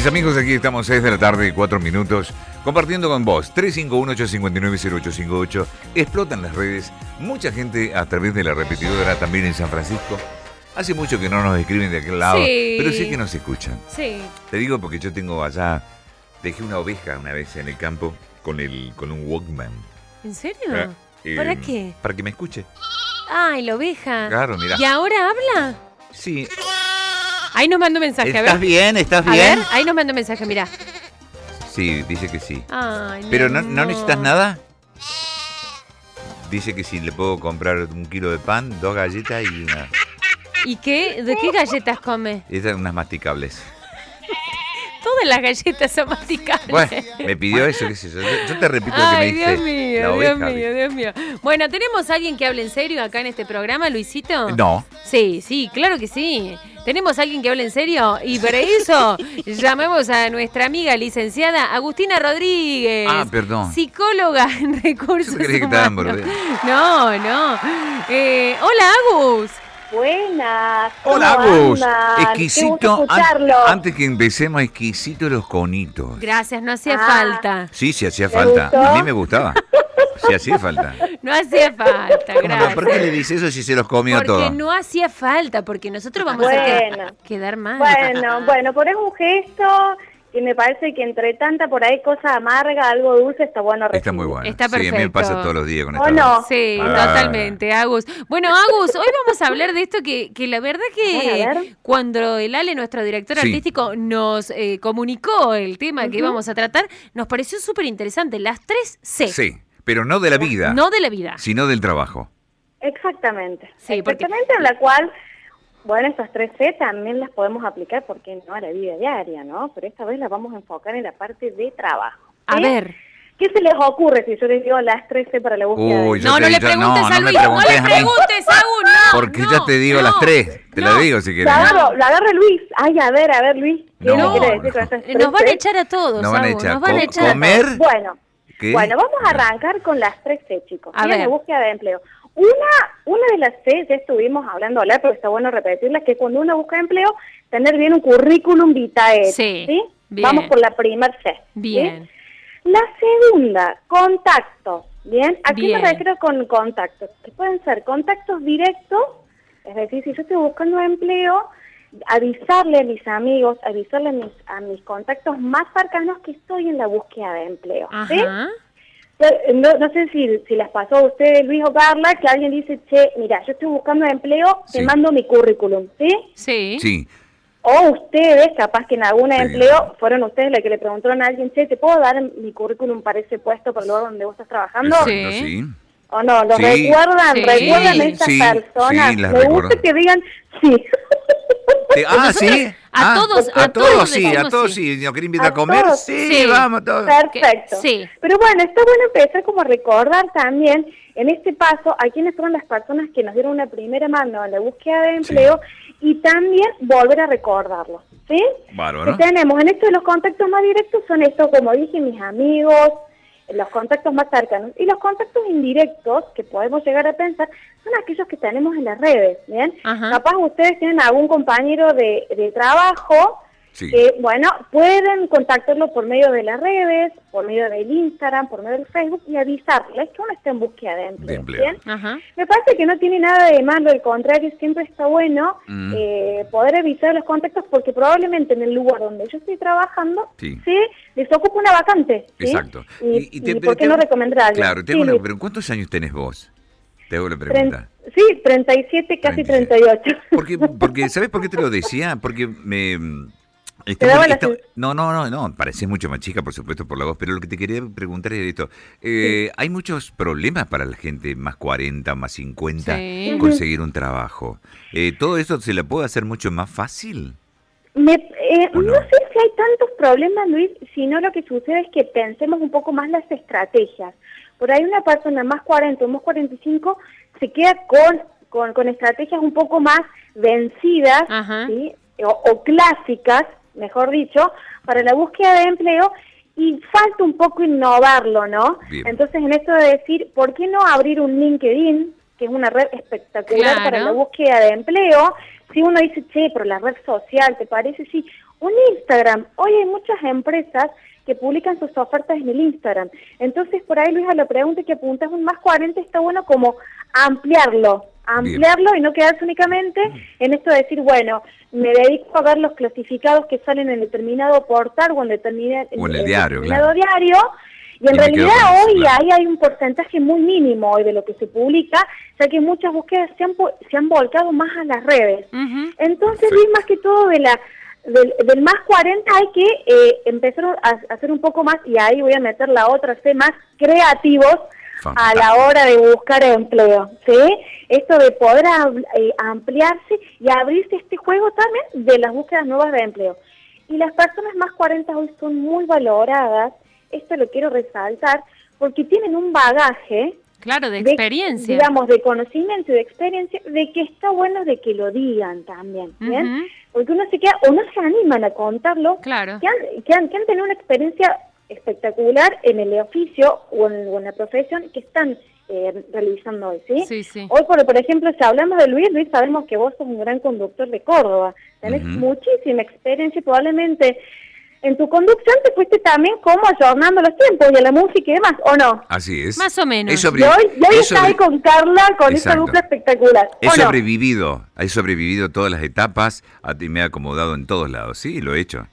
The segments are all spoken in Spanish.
Mis amigos, aquí estamos 6 de la tarde, 4 minutos, compartiendo con vos. 351-859-0858. Explotan las redes. Mucha gente a través de la repetidora también en San Francisco. Hace mucho que no nos escriben de aquel lado, Sí. pero sí que nos escuchan. Sí. Te digo porque yo tengo allá, dejé una oveja una vez en el campo con, el, con un Walkman. ¿En serio? Eh, ¿Para qué? Para que me escuche. Ay, la oveja. Claro, mira. ¿Y ahora habla? Sí. Ahí nos manda un mensaje, a ¿Estás ver. bien? ¿Estás A bien? ver, ahí nos manda un mensaje, mira. Sí, dice que sí. Ay, Pero no, no amor. necesitas nada. Dice que si le puedo comprar un kilo de pan, dos galletas y una, ¿Y qué? ¿De qué galletas come? esas unas masticables. Todas las galletas son masticables. Bueno, me pidió eso, qué sé yo. Yo, yo te repito lo que me Ay, dice Dios mío, Dios mío, Dios mío. Bueno, ¿tenemos a alguien que hable en serio acá en este programa, Luisito? No, Sí, sí, claro que sí. ¿Tenemos a alguien que hable en serio? Y para eso llamemos a nuestra amiga licenciada Agustina Rodríguez. Ah, perdón. Psicóloga en recursos Yo creí que humanos. No, no. Eh, hola, Agus. Buenas. ¿cómo Hola Agus, exquisito. an- escucharlo. antes que empecemos, exquisito los conitos. Gracias, no hacía Ah. falta. Sí, sí hacía ¿Te falta. gustó? A mí me gustaba. Sí hacía falta. No hacía falta, gracias. ¿Por qué le dice eso si se los comió Porque todo? no hacía falta, porque nosotros vamos a quedar mal. Bueno, bueno, pero es un gesto que me parece que entre tanta por ahí cosa amarga, algo dulce, está bueno recibir. Está muy bueno. Está Sí, a mí me perfecto. pasa todos los días con ¿O esta no? Sí, Ah. totalmente, Agus. Bueno, Agus, hoy vamos a hablar de esto que, que la verdad que cuando el Ale, nuestro director Sí. artístico, nos eh, comunicó el tema que íbamos a tratar, nos pareció súper interesante. Las tres C. Sí, pero no de la vida, No de la vida. sino del trabajo. Exactamente. Sí, porque- Exactamente, en la cual, bueno, estas tres C también las podemos aplicar, porque no a la vida diaria, ¿no? Pero esta vez las vamos a enfocar en la parte de trabajo. A ¿sí? ver. ¿Qué se les ocurre si yo les digo las tres C para la búsqueda? Uy, No, te no le preguntes no, a no me Luis, no preguntes le a preguntes, Agus, no. Porque no, ya te digo no, las tres. Te no. lo digo si querés. La agarro, la agarro Luis. Ay, a ver, a ver, Luis. ¿Qué No, quiere decir no. con Eh, tres Nos van a echar a todos, Nos van a echar. nos van a echar a comer. todos. Bueno, ¿Qué? bueno, vamos a arrancar con las tres C, chicos. A ver. la búsqueda de empleo. Una, una de las C, ya estuvimos hablando, hablar, pero está bueno repetirla, que cuando uno busca empleo, tener bien un currículum vitae. Sí, bien. Vamos por la primer C. ¿sí? Bien. La segunda, contacto. ¿Bien? ¿A qué Bien. me refiero con contactos? Que pueden ser contactos directos, es decir, si yo estoy buscando empleo, avisarle a mis amigos, avisarle a mis, a mis contactos más cercanos que estoy en la búsqueda de empleo. ¿sí? No, no sé si, si les pasó a ustedes, Luis o Carla, que alguien dice, che, mira, yo estoy buscando empleo, te mando mi currículum, ¿sí? Sí. Sí, O ustedes, capaz que en algún Sí. empleo, fueron ustedes los que le preguntaron a alguien, che, ¿te puedo dar mi currículum para ese puesto, para el lugar donde vos estás trabajando? Sí. exacto, sí. ¿O no? ¿Los Sí. recuerdan? Sí. ¿Recuerdan a estas Sí, personas? sí, las Me recuerdo. gusta que digan sí. Te- ah, sí. a Ah, todos- a, a todos, todos sí, a todos sí. sí. ¿Nos quieren invitar a ¿A comer? todos? Sí, Sí. vamos todos. Perfecto. sí. Pero bueno, está bueno empezar como a recordar también, en este paso, a quiénes fueron las personas que nos dieron una primera mano en la búsqueda de empleo y también volver a recordarlo, ¿sí? Bárbaro. Que tenemos en esto de los contactos más directos son estos, como dije, mis amigos, los contactos más cercanos. Y los contactos indirectos, que podemos llegar a pensar, son aquellos que tenemos en las redes, ¿bien? Ajá. Capaz ustedes tienen algún compañero de, de trabajo Sí. que, bueno, pueden contactarlo por medio de las redes, por medio del Instagram, por medio del Facebook y avisarles que uno está en búsqueda de empleo. De empleo. ¿bien? Ajá. Me parece que no tiene nada de malo, al contrario, siempre está bueno Mm. eh, poder avisar los contactos porque probablemente en el lugar donde yo estoy trabajando, Sí. sí, les ocupa una vacante. ¿sí? Exacto. Y, Y- y te- y ¿por qué te- no recomendar? Claro, Sí, tengo una pero ¿cuántos años tenés vos? Te hago la Tren- pregunta. sí, 37, casi 37. 38. Porque, porque, ¿sabes por qué te lo decía? Porque me... no, no, no, no, pareces mucho más chica, por supuesto, por la voz, pero lo que te quería preguntar es esto. Eh, ¿Hay muchos problemas para la gente más 40, más 50 Sí. conseguir un trabajo? Eh, ¿Todo eso se le puede hacer mucho más fácil? Me, eh, ¿O no? no? sé si hay tantos problemas, Luis, sino lo que sucede es que pensemos un poco más las estrategias. Por ahí una persona más 40 o más 45 se queda con, con, con estrategias un poco más vencidas Ajá. ¿sí? o, o clásicas, mejor dicho, para la búsqueda de empleo y falta un poco innovarlo, ¿no? Bien. Entonces, en esto de decir, ¿por qué no abrir un LinkedIn, que es una red espectacular Claro. para la búsqueda de empleo? si uno dice, che, pero la red social, ¿te parece? Sí, un Instagram. Hoy hay muchas empresas que publican sus ofertas en el Instagram. Entonces, por ahí, Luisa, la pregunta que apuntas, un más 40 está bueno como ampliarlo, ampliarlo y no quedarse únicamente en esto de decir, bueno, me dedico a ver los clasificados que salen en determinado portal o en, determinado, o en el diario, determinado diario. Y en Y realidad con hoy claro. ahí hay un porcentaje muy mínimo hoy de lo que se publica, ya que muchas búsquedas se han, se han volcado más a las redes. Entonces. Luis, más que todo de la del, del más 40 hay que eh, empezar a, a hacer un poco más, y ahí voy a meter la otra C, más creativos a la hora de buscar empleo, ¿sí? Esto de poder eh, ampliarse y abrirse este juego también de las búsquedas nuevas de empleo. Y las personas más 40 hoy son muy valoradas, esto lo quiero resaltar, porque tienen un bagaje Claro, de de- experiencia. digamos, de conocimiento y de experiencia, de que está bueno de que lo digan también, ¿bien? Porque uno se queda, o no se animan a contarlo, Claro. que han, que han, que han tenido una experiencia espectacular en el oficio o en, o en la profesión que están eh, realizando hoy, ¿sí? Sí, sí. Hoy, por, por ejemplo, si hablamos de Luis, Luis, sabemos que vos sos un gran conductor de Córdoba, tenés muchísima experiencia y probablemente en tu conducción te fuiste también como ayornando los tiempos y a la música y demás, ¿o no? Así es. Más o menos. Y hoy, y hoy he estás ahí con Carla, con esta dupla espectacular. He ¿o no? sobrevivido, he sobrevivido todas las etapas a ti me he acomodado en todos lados. Sí, lo he hecho.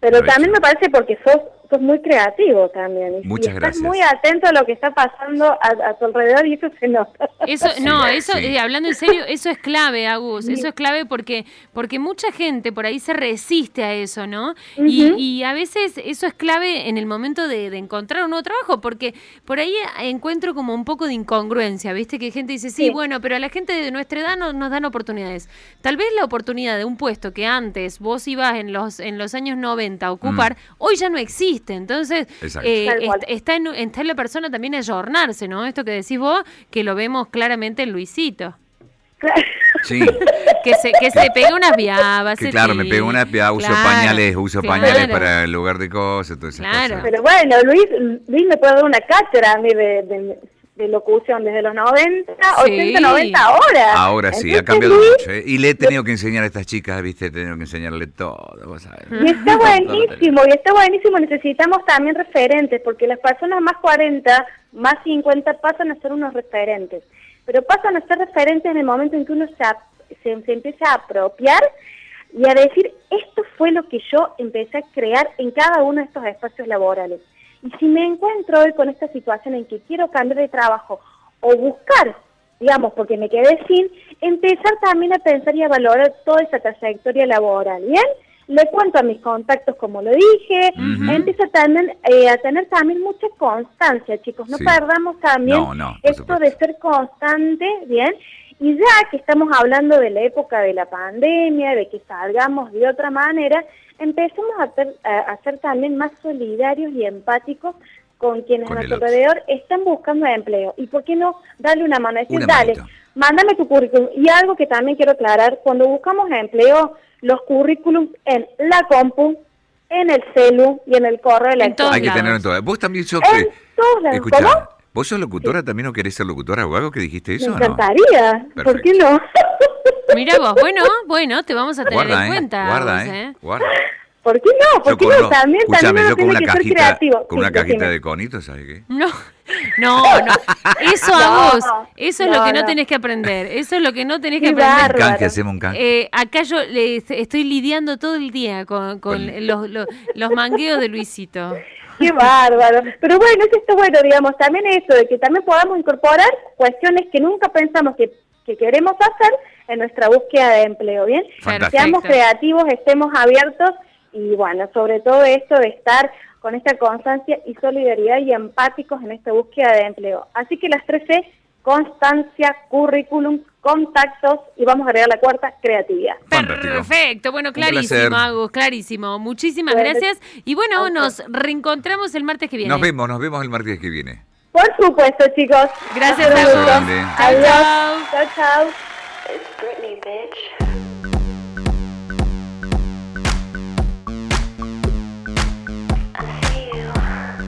Pero Lo he también hecho. me parece porque sos, sos muy creativo también. Y, y Muchas estás gracias. muy atento a lo que está pasando a, a tu alrededor y eso se nota. Eso, no, eso, sí. eh, hablando en serio, eso es clave, Agus. Eso es clave porque, porque mucha gente por ahí se resiste a eso, ¿no? y, a veces eso es clave en el momento de, de encontrar un nuevo trabajo, porque por ahí encuentro como un poco de incongruencia, ¿viste? Que gente dice, sí, Sí. bueno, pero a la gente de nuestra edad no, nos dan oportunidades. Tal vez la oportunidad de un puesto que antes vos ibas en los, en los años 90 a ocupar, hoy ya no existe. Entonces, eh, está, en, está en la persona también ayornarse, ¿no? Esto que decís vos, que lo vemos claramente en Luisito. Sí. Que se, que se pega unas viabas. Que claro, me pego una pia- uso Claro, pañales, uso claro. pañales para el lugar de cosas, Claro. cosas. Pero bueno, Luis, Luis me puede dar una cátedra a mí de, de, de locución desde los 90, Sí. 80, 90 ahora. Ahora sí, ha cambiado mucho. ¿eh? Y le he tenido que enseñar a estas chicas, viste, he tenido que enseñarle todo. vos sabés. Y está buenísimo, y está buenísimo. Necesitamos también referentes, porque las personas más 40, más 50 pasan a ser unos referentes. Pero pasan a ser referentes en el momento en que uno se, ap- se, se empieza a apropiar y a decir, esto fue lo que yo empecé a crear en cada uno de estos espacios laborales. Y si me encuentro hoy con esta situación en que quiero cambiar de trabajo o buscar, digamos, porque me quedé sin, empezar también a pensar y a valorar toda esa trayectoria laboral, ¿bien? Le cuento a mis contactos como lo dije, Ujú. empiezo también eh, a tener también mucha constancia, chicos, no Sí. perdamos también No, no, por esto de ser constante, ¿bien? Y ya que estamos hablando de la época de la pandemia, de que salgamos de otra manera, empecemos a, ser- a- a ser también más solidarios y empáticos con quienes Con a nuestro alrededor están buscando empleo. ¿Y por qué no darle una mano? Decir, Una dale, manito. mándame tu currículum. Y algo que también quiero aclarar, cuando buscamos empleo, los currículums en la compu, en el celu y en el correo electrónico. Hay que tenerlo en todo. Vos también sos... En todos lados. escuchá, ¿Cómo? ¿Vos sos locutora también o querés ser locutora o algo que dijiste eso Me no? encantaría. ¿Por qué no? Mira vos, bueno, bueno, te vamos a tener Guarda, en eh, cuenta. guarda, eh, guarda. ¿Por qué no? ¿Por Yo qué con, no? lo- También, también uno yo con tiene una que ser cajita, creativo. con Sí, una cajita de conitos, ¿sabes qué? No, no, no. Eso, No, Agus, eso es lo que no, no. tenés que aprender. Eso es lo que no tenés que aprender. Un canje, hacemos un canje. Eh, acá yo le- estoy lidiando todo el día con, con Con- los, los, los mangueos de Luisito. Qué bárbaro. Pero bueno, eso está bueno, digamos, también eso, de que también podamos incorporar cuestiones que nunca pensamos que, que queremos hacer en nuestra búsqueda de empleo, ¿bien? Fantástico. Seamos creativos, estemos abiertos y bueno, sobre todo esto de estar con esta constancia y solidaridad y empáticos en esta búsqueda de empleo. Así que las tres C, constancia, currículum, contactos y vamos a agregar la cuarta, creatividad. Fantástico. Perfecto, bueno, clarísimo, Agus, clarísimo. Muchísimas gracias. Y bueno, nos reencontramos el martes que viene. Nos vemos, nos vemos el martes que viene. Por supuesto, chicos. Gracias, Hasta Agus. Adiós. Chao, chao.